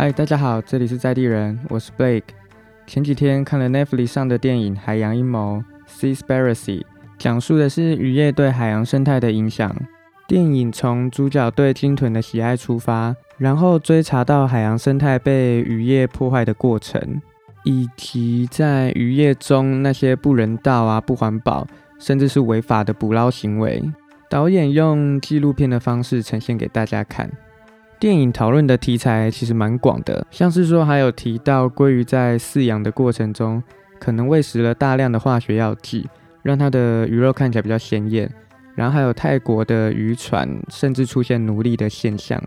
嗨，大家好，这里是在地人，我是 Blake。前几天看了 Netflix 上的电影《海洋阴谋》（Seaspiracy），讲述的是渔业对海洋生态的影响。电影从主角对鲸豚的喜爱出发，然后追查到海洋生态被渔业破坏的过程，以及在渔业中那些不人道啊、不环保，甚至是违法的捕捞行为。导演用纪录片的方式呈现给大家看。电影讨论的题材其实蛮广的，像是说还有提到鲑鱼在饲养的过程中，可能喂食了大量的化学药剂，让它的鱼肉看起来比较鲜艳。然后还有泰国的渔船甚至出现奴隶的现象。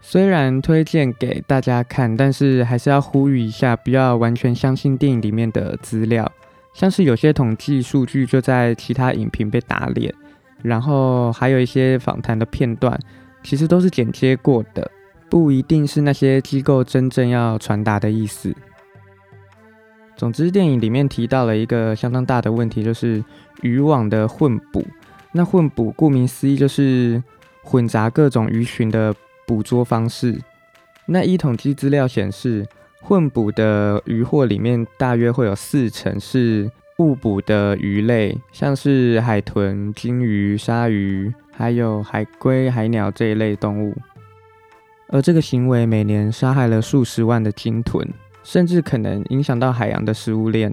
虽然推荐给大家看，但是还是要呼吁一下，不要完全相信电影里面的资料，像是有些统计数据就在其他影评被打脸，然后还有一些访谈的片段，其实都是剪接过的。不一定是那些机构真正要传达的意思。总之，电影里面提到了一个相当大的问题，就是渔网的混捕。那混捕顾名思义就是混杂各种鱼群的捕捉方式。那一统计资料显示，混捕的渔获里面大约会有四成是误捕的鱼类，像是海豚、鲸鱼、鲨鱼，还有海龟、海鸟这一类动物。而这个行为每年杀害了数十万的鲸豚，甚至可能影响到海洋的食物链。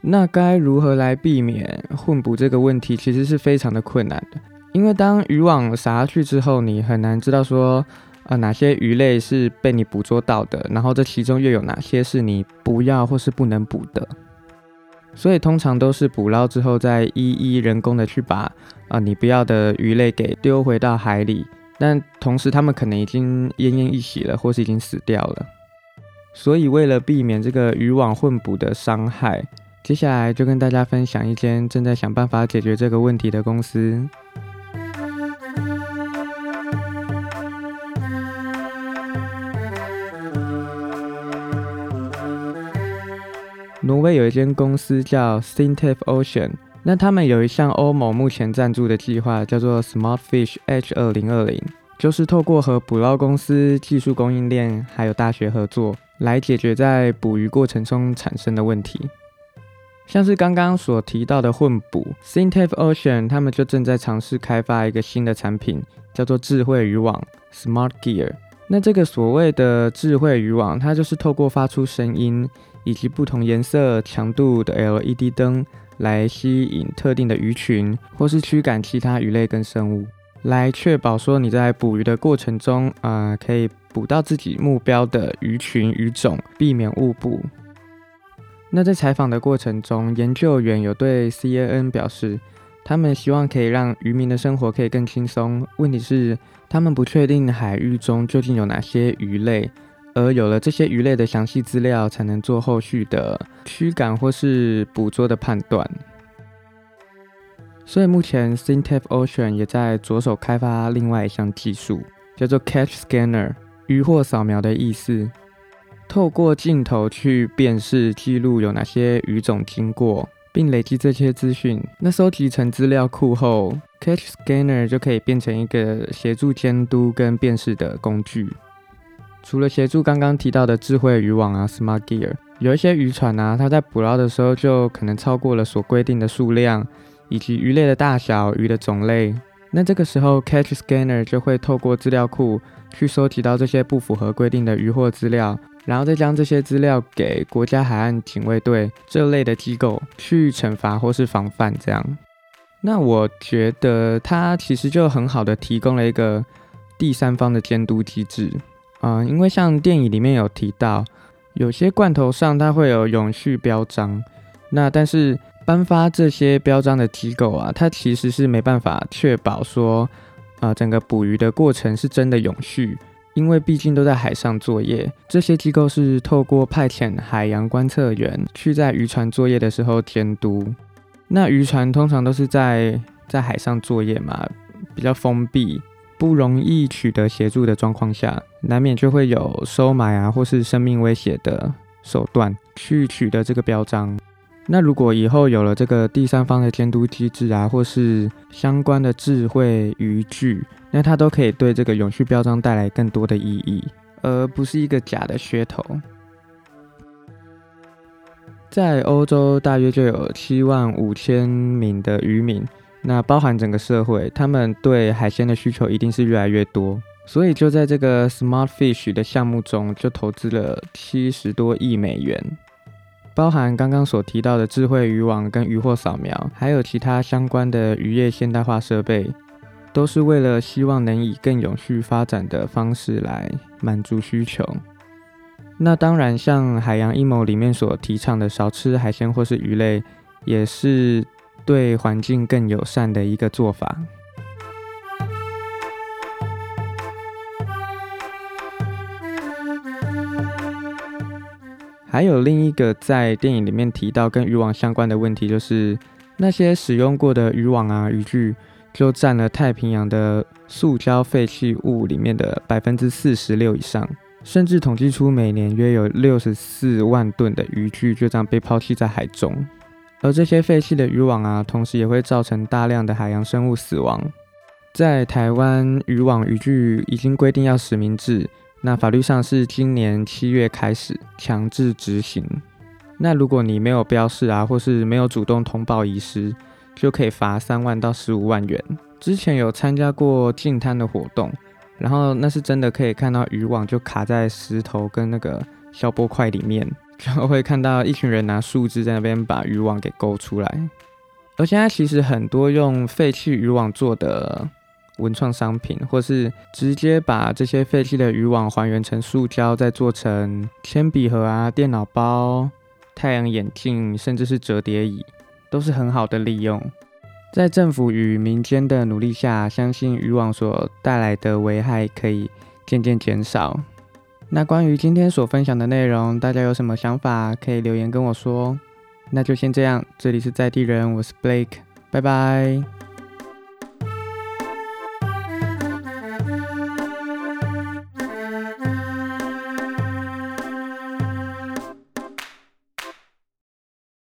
那该如何来避免混捕这个问题？其实是非常的困难的，因为当渔网撒去之后，你很难知道说，啊哪些鱼类是被你捕捉到的，然后这其中又有哪些是你不要或是不能捕的。所以通常都是捕捞之后，再一一人工的去把啊你不要的鱼类给丢回到海里。但同时，他们可能已经奄奄一息了，或是已经死掉了。所以，为了避免这个渔网混捕的伤害，接下来就跟大家分享一间正在想办法解决这个问题的公司。挪威有一间公司叫 Sintef Ocean。那他们有一项欧盟目前赞助的计划，叫做 Smart Fish H 二零二零，就是透过和捕捞公司、技术供应链还有大学合作，来解决在捕鱼过程中产生的问题。像是刚刚所提到的混捕，Sintef Ocean 他们就正在尝试开发一个新的产品，叫做智慧渔网 Smart Gear。那这个所谓的智慧渔网，它就是透过发出声音以及不同颜色、强度的 LED 灯。来吸引特定的鱼群，或是驱赶其他鱼类跟生物，来确保说你在捕鱼的过程中，啊，可以捕到自己目标的鱼群鱼种，避免误捕。那在采访的过程中，研究员有对 CAN 表示，他们希望可以让渔民的生活可以更轻松。问题是，他们不确定海域中究竟有哪些鱼类。而有了这些鱼类的详细资料，才能做后续的驱赶或是捕捉的判断。所以目前 Sintef Ocean 也在着手开发另外一项技术，叫做 Catch Scanner，渔获扫描的意思。透过镜头去辨识记录有哪些鱼种经过，并累积这些资讯。那收集成资料库后，Catch Scanner 就可以变成一个协助监督跟辨识的工具。除了协助刚刚提到的智慧渔网啊，Smart Gear，有一些渔船啊，它在捕捞的时候就可能超过了所规定的数量，以及鱼类的大小、鱼的种类。那这个时候，Catch Scanner 就会透过资料库去收集到这些不符合规定的渔获资料，然后再将这些资料给国家海岸警卫队这类的机构去惩罚或是防范。这样，那我觉得它其实就很好的提供了一个第三方的监督机制。嗯，因为像电影里面有提到，有些罐头上它会有永续标章，那但是颁发这些标章的机构啊，它其实是没办法确保说，啊整个捕鱼的过程是真的永续，因为毕竟都在海上作业，这些机构是透过派遣海洋观测员去在渔船作业的时候监督，那渔船通常都是在在海上作业嘛，比较封闭。不容易取得协助的状况下，难免就会有收买啊，或是生命威胁的手段去取得这个标章。那如果以后有了这个第三方的监督机制啊，或是相关的智慧渔具，那它都可以对这个永续标章带来更多的意义。而不是一个假的噱头。在欧洲，大约就有七万五千名的渔民，那包含整个社会，他们对海鲜的需求一定是越来越多。所以就在这个 Smart Fish 的项目中，就投资了七十多亿美元，包含刚刚所提到的智慧渔网跟渔获扫描，还有其他相关的渔业现代化设备，都是为了希望能以更永续发展的方式来满足需求。那当然，像海洋阴谋里面所提倡的少吃海鲜或是鱼类，也是对环境更友善的一个做法。还有另一个在电影里面提到跟渔网相关的问题，就是那些使用过的渔网啊、渔具，就占了太平洋的塑胶废弃物里面的百分之四十六以上，甚至统计出每年约有六十四万吨的渔具就这样被抛弃在海中。而这些废弃的渔网啊，同时也会造成大量的海洋生物死亡。在台湾，渔网渔具已经规定要实名制。那法律上是今年七月开始强制执行。那如果你没有标示啊，或是没有主动通报遗失，就可以罚三万到十五万元。之前有参加过净滩的活动，然后那是真的可以看到渔网就卡在石头跟那个消波块里面，就会看到一群人拿树枝在那边把渔网给勾出来。而现在其实很多用废弃渔网做的。文创商品，或是直接把这些废弃的渔网还原成塑胶，再做成铅笔盒啊、电脑包、太阳眼镜，甚至是折叠椅，都是很好的利用。在政府与民间的努力下，相信渔网所带来的危害可以渐渐减少。那关于今天所分享的内容，大家有什么想法可以留言跟我说。那就先这样，这里是在地人，我是 Blake，拜拜。